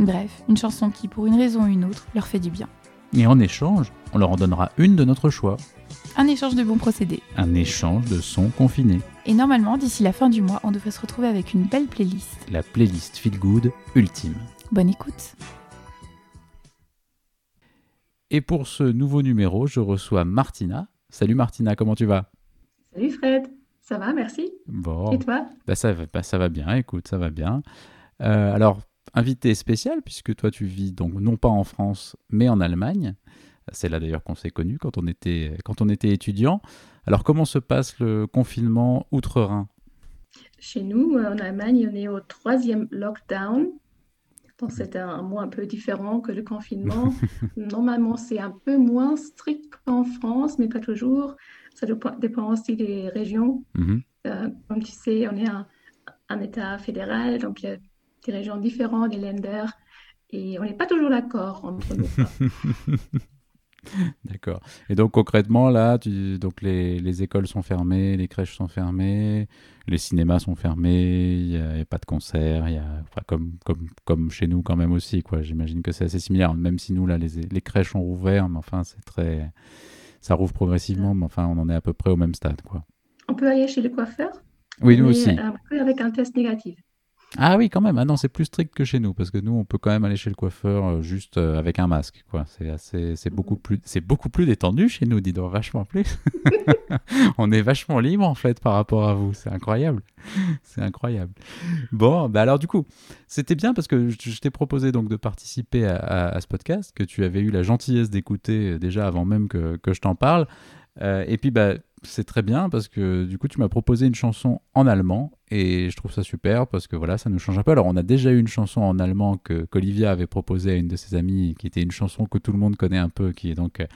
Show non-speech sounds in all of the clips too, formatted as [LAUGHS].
Bref, une chanson qui, pour une raison ou une autre, leur fait du bien. Et en échange, on leur en donnera une de notre choix. Un échange de bons procédés. Un échange de sons confinés. Et normalement, d'ici la fin du mois, on devrait se retrouver avec une belle playlist. La playlist Feel Good ultime. Bonne écoute. Et pour ce nouveau numéro, je reçois Martina. Salut Martina, comment tu vas? Salut Fred, ça va, merci? Bon. Et toi? Bah ça, va- bah ça va bien, écoute, ça va bien. Euh, alors, invité spécial, puisque toi tu vis donc non pas en France, mais en Allemagne. C'est là d'ailleurs qu'on s'est connus quand on était quand on était étudiant. Alors comment se passe le confinement outre-Rhin? Chez nous, euh, en Allemagne, on est au troisième lockdown. Donc c'est un, mois un peu différent que le confinement. [LAUGHS] Normalement, c'est un peu moins strict qu'en France, mais pas toujours. Ça dépend dépend aussi des régions. Mhm. Euh, comme tu sais, on est un, un État fédéral, donc il y a des régions différentes, des lenders, et on n'est pas toujours d'accord entre nous. [LAUGHS] D'accord. Et donc concrètement là, tu, donc les, les écoles sont fermées, les crèches sont fermées, les cinémas sont fermés, il n'y a, pas de concert, y a enfin, comme comme comme chez nous quand même aussi quoi. J'imagine que c'est assez similaire, même si nous là les, les crèches ont rouvert, mais enfin c'est très ça rouvre progressivement, mais enfin on en est à peu près au même stade quoi. On peut aller chez le coiffeur, Oui nous aussi. euh, avec un test négatif. Ah oui quand même. Ah non c'est plus strict que chez nous parce que nous on peut quand même aller chez le coiffeur euh, juste euh, avec un masque quoi. C'est assez c'est beaucoup plus c'est beaucoup plus détendu chez nous, dis donc vachement plus. [LAUGHS] on est vachement libre en fait par rapport à vous. C'est incroyable. C'est incroyable. Bon, bah alors du coup, c'était bien parce que je, t'ai proposé donc de participer à, à- à ce podcast que tu avais eu la gentillesse d'écouter euh, déjà avant même que, que je t'en parle. Euh, et puis bah c'est très bien parce que du coup tu m'as proposé une chanson en allemand et je trouve ça super parce que voilà ça nous change un peu. Alors on a déjà eu une chanson en allemand que qu'Olivia avait proposée à une de ses amies qui était une chanson que tout le monde connaît un peu qui est donc euh,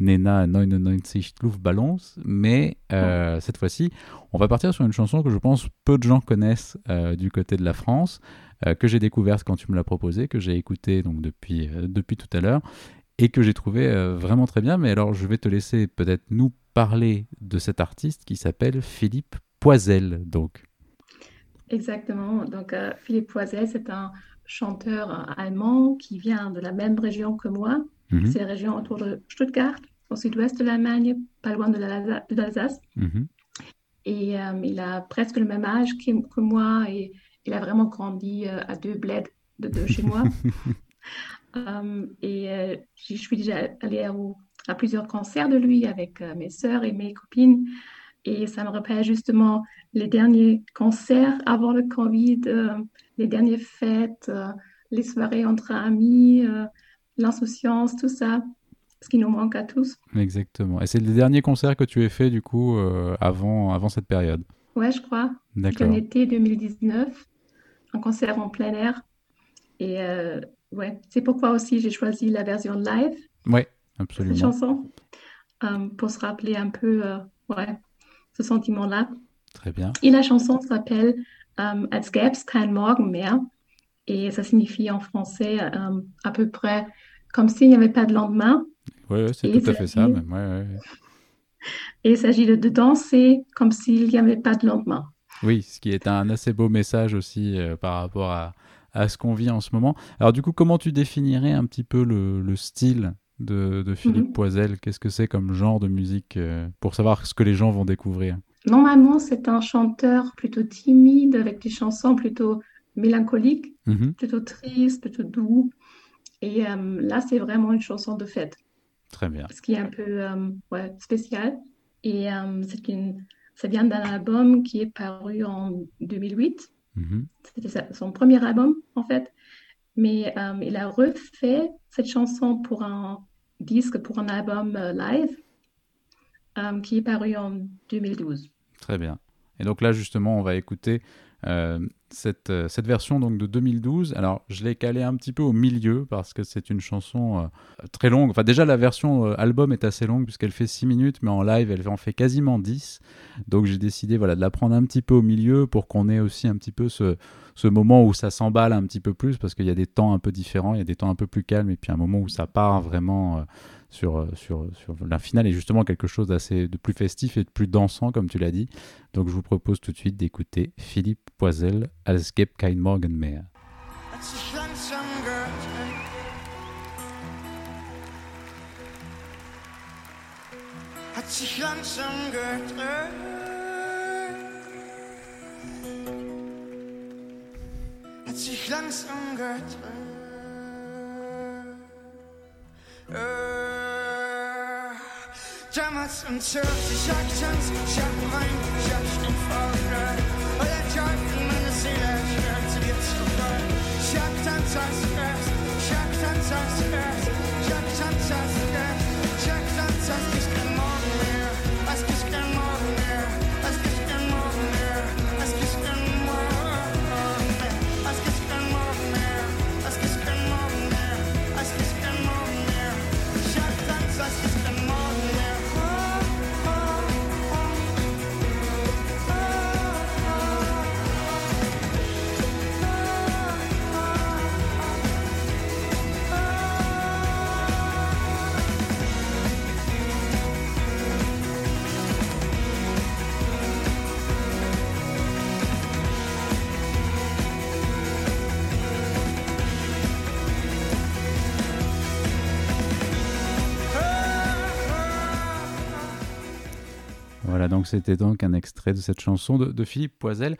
Nena 99 Luftballons mais euh, cette fois-ci on va partir sur une chanson que je pense peu de gens connaissent euh, du côté de la France, euh, que j'ai découverte quand tu me l'as proposée, que j'ai écoutée donc depuis, depuis tout à l'heure, et que j'ai trouvé euh, vraiment très bien. Mais alors je vais te laisser peut-être nous parler de cet artiste qui s'appelle Philippe Poisel. Donc, Exactement. Donc, euh, Philippe Poisel, c'est un chanteur euh, allemand qui vient de la même région que moi. Mhm, C'est la région autour de Stuttgart, au sud-ouest de l'Allemagne, pas loin de l'Alsa- de l'Alsace. mhm. Et euh, il a presque le même âge que, que moi et il a vraiment grandi euh, à deux bleds de, de chez moi. [LAUGHS] Euh, et euh, je suis déjà allée à, à plusieurs concerts de lui avec euh, mes sœurs et mes copines. Et ça me rappelle justement les derniers concerts avant le Covid, euh, les dernières fêtes, les soirées entre amis, l'insouciance, tout ça, ce qui nous manque à tous. Exactement. Et c'est le dernier concert que tu as fait du coup euh, avant, avant cette période? Ouais, je crois. D'accord. en été 2019, un concert en plein air. Et euh, ouais, c'est pourquoi aussi j'ai choisi la version live Ouais, de cette absolument. chanson, euh, pour se rappeler un peu euh, ouais, ce sentiment-là. Très bien. Et la chanson s'appelle euh, Als gäb's kein Morgen mehr. Et ça signifie en français à peu près comme s'il n'y avait pas de lendemain. Ouais, c'est tout à fait ça. Même. Ouais, ouais, ouais. Et il s'agit de, de danser comme s'il n'y avait pas de lendemain. Oui, ce qui est un assez beau message aussi euh, par rapport à, à ce qu'on vit en ce moment. Alors du coup, comment tu définirais un petit peu le, le style de, de Philippe Mhm. Poisel? Qu'est-ce que c'est comme genre de musique euh, pour savoir ce que les gens vont découvrir? Normalement, c'est un chanteur plutôt timide, avec des chansons plutôt mélancoliques, Mhm. plutôt tristes, plutôt doux. Et euh, là, c'est vraiment une chanson de fête, Très bien. ce qui est un peu euh, ouais, spécial. Et c'est une ça vient d'un album qui est paru en 2008. Mhm. C'était son premier album, en fait. Mais euh, il a refait cette chanson pour un disque, pour un album euh, live, euh, qui est paru en 2012. Très bien. Et donc là, justement, on va écouter cette, euh, cette, version donc de 2012. Alors, je l'ai calée un petit peu au milieu parce que c'est une chanson euh, très longue. Enfin, déjà, la version album est assez longue puisqu'elle fait 6 minutes, mais en live, elle en fait quasiment 10. Donc, j'ai décidé voilà, de la prendre un petit peu au milieu pour qu'on ait aussi un petit peu ce moment où ça s'emballe un petit peu plus parce qu'il y a des temps un peu différents, il y a des temps un peu plus calmes et puis un moment où ça part vraiment sur, euh, sur, sur la finale est justement quelque chose d'assez de plus festif et de plus dansant, comme tu l'as dit. Donc je vous propose tout de suite d'écouter Philippe Poisel, Als gibt kein Morgen mehr. Damals und Shirts, ich jag Chance, ich hab rein, ich hab stumpf aufgehört. Und er in meiner Seele, ich hab zu dir zu vorbei. Ich hab Tanz als Krebs, ich hab Tanz als Krebs. Donc c'était donc un extrait de cette chanson de, Philippe Poisel.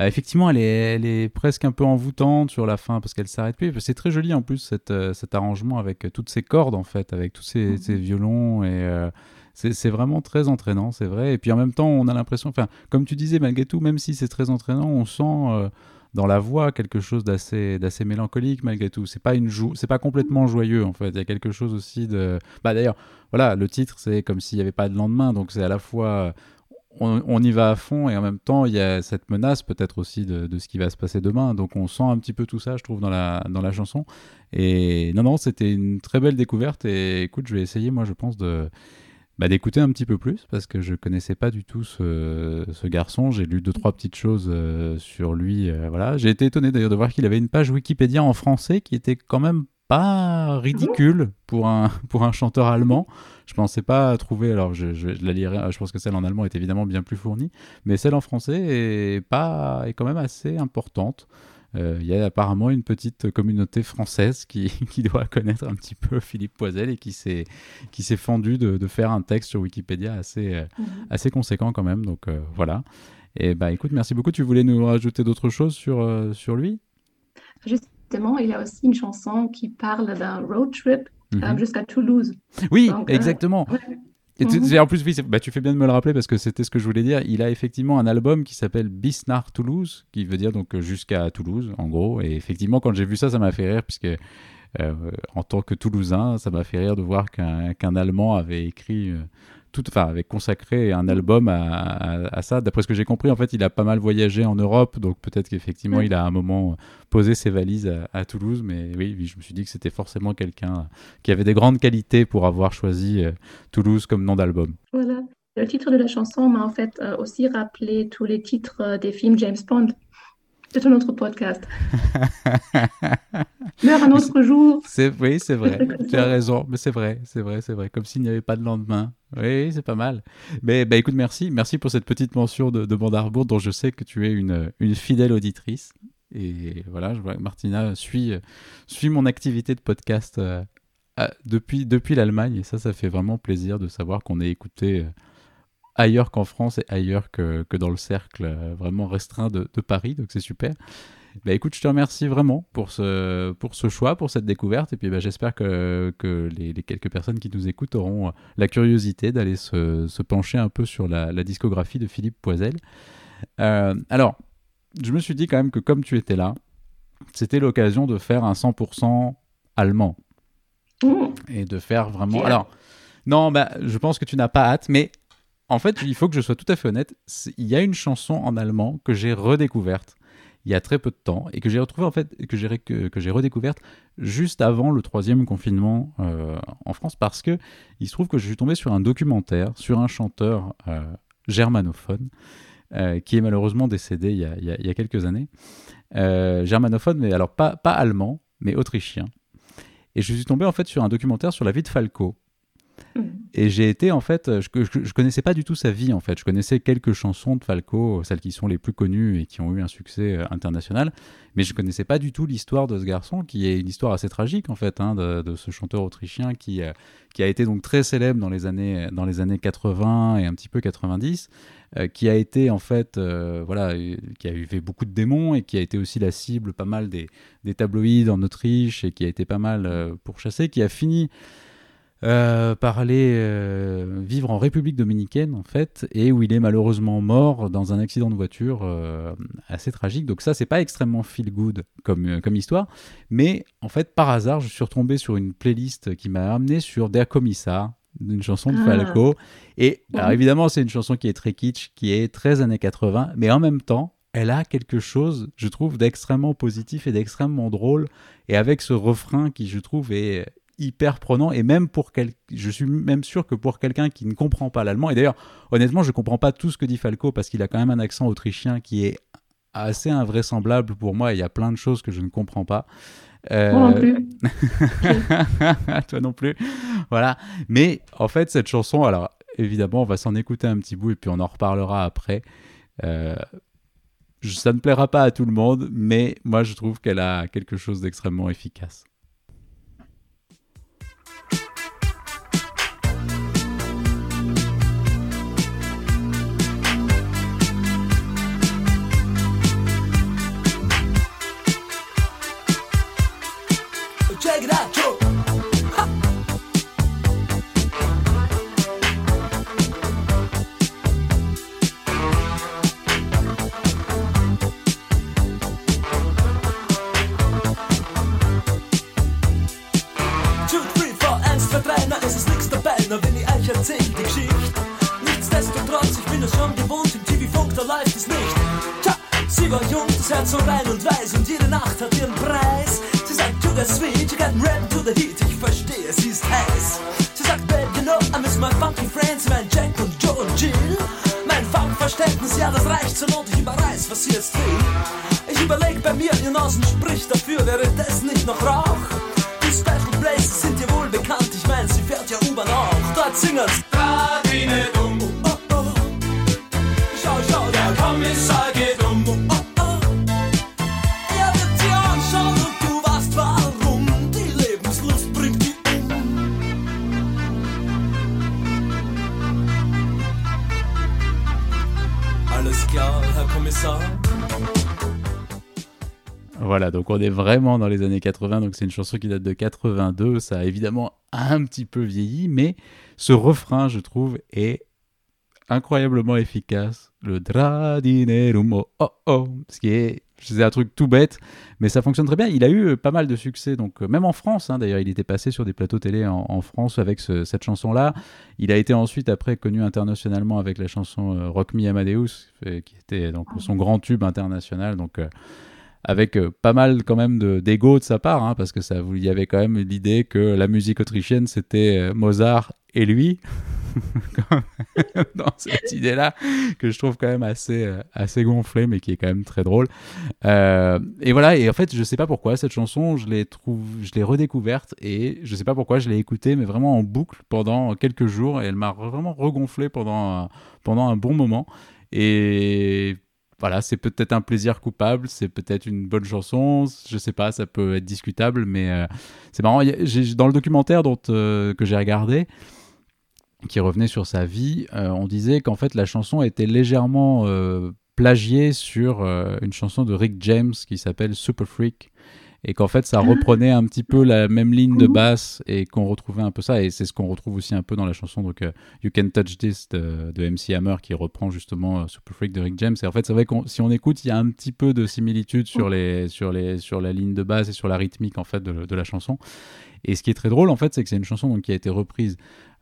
Euh, effectivement, elle est, elle est presque un peu envoûtante sur la fin parce qu'elle s'arrête plus. C'est très joli en plus cette, euh, cet arrangement avec toutes ces cordes en fait, avec tous ces, ces violons et euh, c'est vraiment très entraînant, c'est vrai. Et puis en même temps, on a l'impression, enfin, comme tu disais, malgré tout, même si c'est très entraînant, on sent dans la voix quelque chose d'assez d'assez mélancolique malgré tout. C'est pas une c'est pas complètement joyeux en fait. Il y a quelque chose aussi de. Bah d'ailleurs, voilà, le titre c'est comme s'il n'y avait pas de lendemain, donc c'est à la fois on, y va à fond et en même temps il y a cette menace peut-être aussi de, ce qui va se passer demain. Donc on sent un petit peu tout ça, je trouve, dans la dans la chanson. Et non non, c'était une très belle découverte. Et écoute, je vais essayer moi, je pense de bah, d'écouter un petit peu plus parce que je connaissais pas du tout ce, ce garçon. J'ai lu deux trois petites choses euh, sur lui. Euh, voilà, j'ai été étonné d'ailleurs de voir qu'il avait une page Wikipédia en français qui était quand même pas ridicule pour un [LAUGHS] pour un chanteur allemand. Je pensais pas trouver. Alors je, je, la lirai. Je pense que celle en allemand est évidemment bien plus fournie, mais celle en français est pas est quand même assez importante. Euh, il y a apparemment une petite communauté française qui, [LAUGHS] qui, doit connaître un petit peu Philippe Poisel et qui s'est fendu de, de, faire un texte sur Wikipédia assez euh, mhm. assez conséquent quand même. Donc euh, voilà. Et bah écoute, merci beaucoup. Tu voulais nous rajouter d'autres choses sur sur lui? Justement, il y a aussi une chanson qui parle d'un road trip mhm. jusqu'à Toulouse. Oui, exactement. Et mhm. en plus, oui, bah, tu fais bien de me le rappeler parce que c'était ce que je voulais dire. Il a effectivement un album qui s'appelle Bisnar Toulouse, qui veut dire donc jusqu'à Toulouse, en gros. Et effectivement, quand j'ai vu ça, ça m'a fait rire, puisque euh, en tant que Toulousain, ça m'a fait rire de voir qu'un Allemand avait écrit euh, tout, enfin, avait consacré un album à, ça. D'après ce que j'ai compris, en fait, il a pas mal voyagé en Europe, donc peut-être qu'effectivement, il a à un moment posé ses valises à, Toulouse. Mais oui, je me suis dit que c'était forcément quelqu'un qui avait des grandes qualités pour avoir choisi euh, Toulouse comme nom d'album. Voilà. Le titre de la chanson m'a en fait euh, aussi rappelé tous les titres euh, des films James Bond. C'est un autre podcast. [LAUGHS] Meurt un autre jour. oui, c'est vrai. tu as raison. Mais c'est vrai, c'est vrai, c'est vrai. Comme s'il n'y avait pas de lendemain. Oui, c'est pas mal. Mais bah, écoute, merci. Merci pour cette petite mention de, de Bandarbourg dont je sais que tu es une, une fidèle auditrice. Et voilà, je vois que Martina suit, suit mon activité de podcast euh, depuis, depuis l'Allemagne. Et ça, ça fait vraiment plaisir de savoir qu'on est écouté. Euh, ailleurs qu'en France et ailleurs que, que, dans le cercle euh, vraiment restreint de, de Paris, donc c'est super. Bah écoute, je te remercie vraiment pour ce, pour ce choix, pour cette découverte. Et puis bah, j'espère que, que les, quelques personnes qui nous écoutent auront la curiosité d'aller se, se, pencher un peu sur la, la discographie de Philippe Poisel. Euh, alors, je me suis dit quand même que comme tu étais là, c'était l'occasion de faire un 100% allemand. Et de faire vraiment... Alors, non, bah, je pense que tu n'as pas hâte, mais en fait, il faut que je sois tout à fait honnête. Il y a une chanson en allemand que j'ai redécouverte il y a très peu de temps et que j'ai en fait que j'ai redécouverte juste avant le troisième confinement euh, en France parce que il se trouve que je suis tombé sur un documentaire sur un chanteur euh, germanophone euh, qui est malheureusement décédé il y a, il y a quelques années germanophone mais alors pas pas allemand mais autrichien et je suis tombé en fait sur un documentaire sur la vie de Falco Mm. Et j'ai été en fait, je, je, connaissais pas du tout sa vie en fait. Je connaissais quelques chansons de Falco, celles qui sont les plus connues et qui ont eu un succès euh, international, mais je connaissais pas du tout l'histoire de ce garçon, qui est une histoire assez tragique en fait, hein, de, ce chanteur autrichien qui euh, qui a été donc très célèbre dans les années dans les années 80 et un petit peu 90, euh, qui a été en fait voilà, qui a eu fait beaucoup de démons et qui a été aussi la cible pas mal des, des tabloïds en Autriche et qui a été pas mal pourchassé, qui a fini euh, par aller euh, vivre en République dominicaine en fait, et où il est malheureusement mort dans un accident de voiture euh, assez tragique. Donc ça, c'est pas extrêmement feel good comme, comme histoire, mais en fait, par hasard, je suis retombé sur une playlist qui m'a amené sur Der Kommissar, une chanson de ah. Falco. Et alors évidemment, c'est une chanson qui est très kitsch, qui est très années 80, mais en même temps, elle a quelque chose, je trouve, d'extrêmement positif et d'extrêmement drôle. Et avec ce refrain qui, je trouve, est hyper prenant et même pour quel... je suis même sûr que pour quelqu'un qui ne comprend pas l'allemand et d'ailleurs honnêtement je comprends pas tout ce que dit Falco parce qu'il a quand même un accent autrichien qui est assez invraisemblable pour moi il y a plein de choses que je ne comprends pas euh... Moi non plus. [LAUGHS] Toi non plus. Voilà. Mais en fait, cette chanson, alors évidemment, on va s'en écouter un petit bout et puis on en reparlera après. Euh, ça ne plaira pas à tout le monde, mais moi je trouve qu'elle a quelque chose d'extrêmement efficace. the switch, got red to the heat. Voilà, donc on est vraiment dans les années 80, donc c'est une chanson qui date de 82, ça a évidemment un petit peu vieilli, mais ce refrain, je trouve, est incroyablement efficace. Le dradinerum oh oh, oh ce qui est c'est un truc tout bête, mais ça fonctionne très bien. Il a eu euh, pas mal de succès, donc euh, même en France. Hein, d'ailleurs, il était passé sur des plateaux télé en, France avec cette chanson-là. Il a été ensuite après connu internationalement avec la chanson euh, Rock Me Amadeus, qui était donc son grand tube international. Donc avec pas mal quand même d'ego de, de, sa part, hein, parce que ça, il y avait quand même l'idée que la musique autrichienne c'était Mozart et lui. [LAUGHS] [LAUGHS] dans cette idée-là que je trouve quand même assez, euh, assez gonflée, mais qui est quand même très drôle. Euh, et voilà, et en fait, je sais pas pourquoi cette chanson, je l'ai redécouverte et je sais pas pourquoi je l'ai écoutée, mais vraiment en boucle pendant quelques jours et elle m'a vraiment regonflé pendant, pendant un bon moment. Et voilà, c'est peut-être un plaisir coupable, c'est peut-être une bonne chanson, je sais pas, ça peut être discutable, mais euh, c'est marrant. Dans le documentaire dont, que j'ai regardé, qui revenait sur sa vie, euh, on disait qu'en fait la chanson était légèrement euh, plagié sur une chanson de Rick James qui s'appelle Super Freak et qu'en fait ça reprenait un petit peu la même ligne de basse et qu'on retrouvait un peu ça. Et c'est ce qu'on retrouve aussi un peu dans la chanson. Donc euh, You Can Touch This de, MC Hammer qui reprend justement euh, Super Freak de Rick James. Et en fait c'est vrai que si on écoute il y a un petit peu de similitude sur les sur les sur la ligne de basse et sur la rythmique en fait de, la chanson. Et ce qui est très drôle en fait c'est que c'est une chanson donc qui a été reprise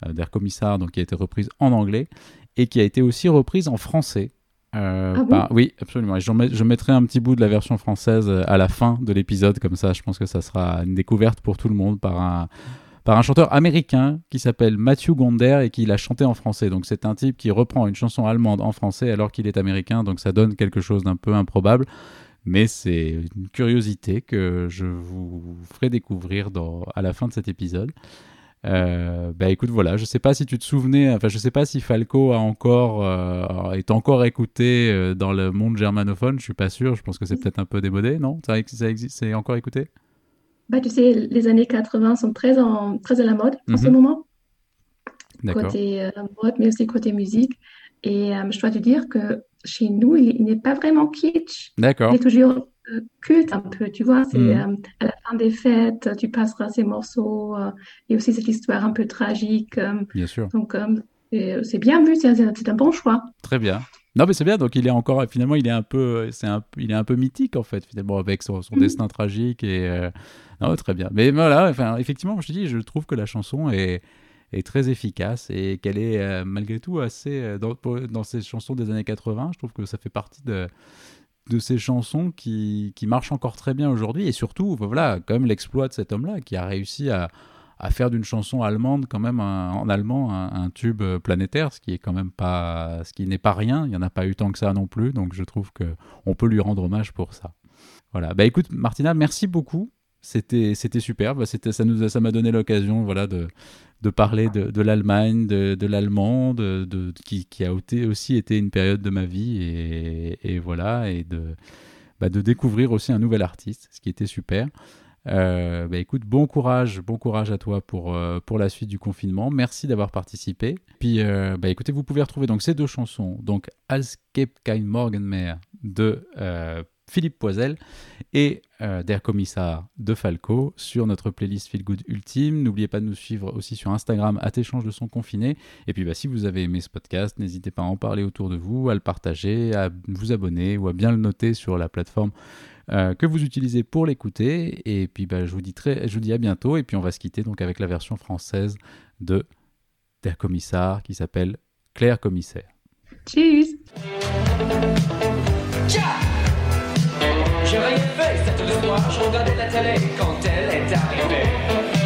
euh, d'Air Commissar donc qui a été reprise en anglais et qui a été aussi reprise en français euh, ah bah, oui, absolument. je mettrai un petit bout de la version française euh, à la fin de l'épisode, comme ça je pense que ça sera une découverte pour tout le monde par un, par un chanteur américain qui s'appelle Matthew Gonder et qui l'a chanté en français. Donc c'est un type qui reprend une chanson allemande en français alors qu'il est américain, donc ça donne quelque chose d'un peu improbable. Mais c'est une curiosité que je vous ferai découvrir dans, à la fin de cet épisode. Euh, bah écoute voilà, je sais pas si tu te souvenais, enfin je sais pas si Falco a encore euh, est encore écouté euh, dans le monde germanophone, je suis pas sûr, je pense que c'est peut-être un peu démodé, non? Ça, ça existe, c'est encore écouté? Bah tu sais, les années 80 sont très en très à la mode en ce mhm. moment. Côté mode, mais aussi côté musique. Et je dois te dire que chez nous, il, n'est pas vraiment kitsch. D'accord. Il est toujours culte un peu, tu vois. C'est mm. euh, à la fin des fêtes, tu passeras ces morceaux euh, et aussi cette histoire un peu tragique. Euh, bien sûr. Donc c'est bien vu, c'est un bon choix. Très bien. Non mais c'est bien, donc il est encore finalement il est un peu c'est un il est un peu mythique en fait finalement avec son, son mm. destin tragique et non très bien. Mais voilà, enfin effectivement je te dis je trouve que la chanson est est très efficace et qu'elle est malgré tout assez dans, dans ces chansons des années 80, je trouve que ça fait partie de de ces chansons qui, qui marchent encore très bien aujourd'hui. Et surtout voilà quand même l'exploit de cet homme-là qui a réussi à, à faire d'une chanson allemande quand même en allemand un, tube planétaire ce qui est quand même pas ce qui n'est pas rien. Il y en a pas eu tant que ça non plus. Donc je trouve que on peut lui rendre hommage pour ça. Voilà. Bah écoute Martina merci beaucoup. C'était c'était super bah, c'était ça nous ça m'a donné l'occasion voilà de de parler de, l'Allemagne, de, de l'allemand, de, qui, a aussi été une période de ma vie, et, voilà, et de, bah, de découvrir aussi un nouvel artiste, ce qui était super. Euh, bah, écoute, bon courage, bon courage à toi pour, euh, pour la suite du confinement. Merci d'avoir participé. Puis, euh, bah, écoutez, vous pouvez retrouver donc ces deux chansons, donc Als kein Morgenmeer de Philippe Poisel et euh, Der Kommissar de Falco sur notre playlist Feel Good Ultime. N'oubliez pas de nous suivre aussi sur Instagram à échange de son confiné. Et puis bah, si vous avez aimé ce podcast, n'hésitez pas à en parler autour de vous, à le partager, à vous abonner ou à bien le noter sur la plateforme euh, que vous utilisez pour l'écouter. Et puis bah, je, vous dis très, je vous dis à bientôt. Et puis on va se quitter donc avec la version française de Der Kommissar qui s'appelle Claire Commissaire. Tschüss J'ai rien fait cette soir, je regardais la télé quand elle est arrivée.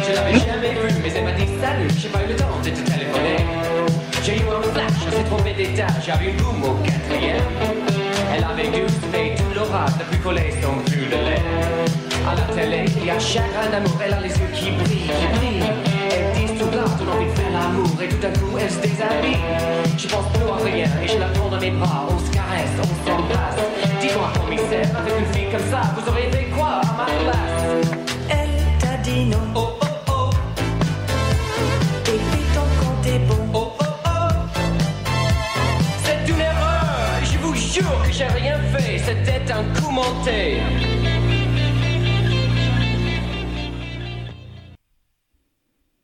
Je l'avais jamais vue, mais elle m'a dit salut, j'ai pas eu le temps de te téléphoner. J'ai eu un flash, on s'est trompé d'étage, j'avais une boum au quatrième. Elle avait gusté tout l'aura depuis collé son cul de lait. À la télé, il y a chagrin d'amour, elle a les yeux qui brillent, qui brillent. Elle dit tout là, ton envie de faire l'amour, et tout à coup elle se déshabille. Je pense plus à rien, et je la prends dans mes bras, on se caresse, on s'embrasse. Dis-moi, commissaire, avec une fille comme ça, vous auriez fait quoi à ma place? Elle t'a dit non. Oh oh oh. Et puis ton compte est bon. Oh oh oh. C'est une erreur, je vous jure que j'ai rien fait, c'était un coup monté.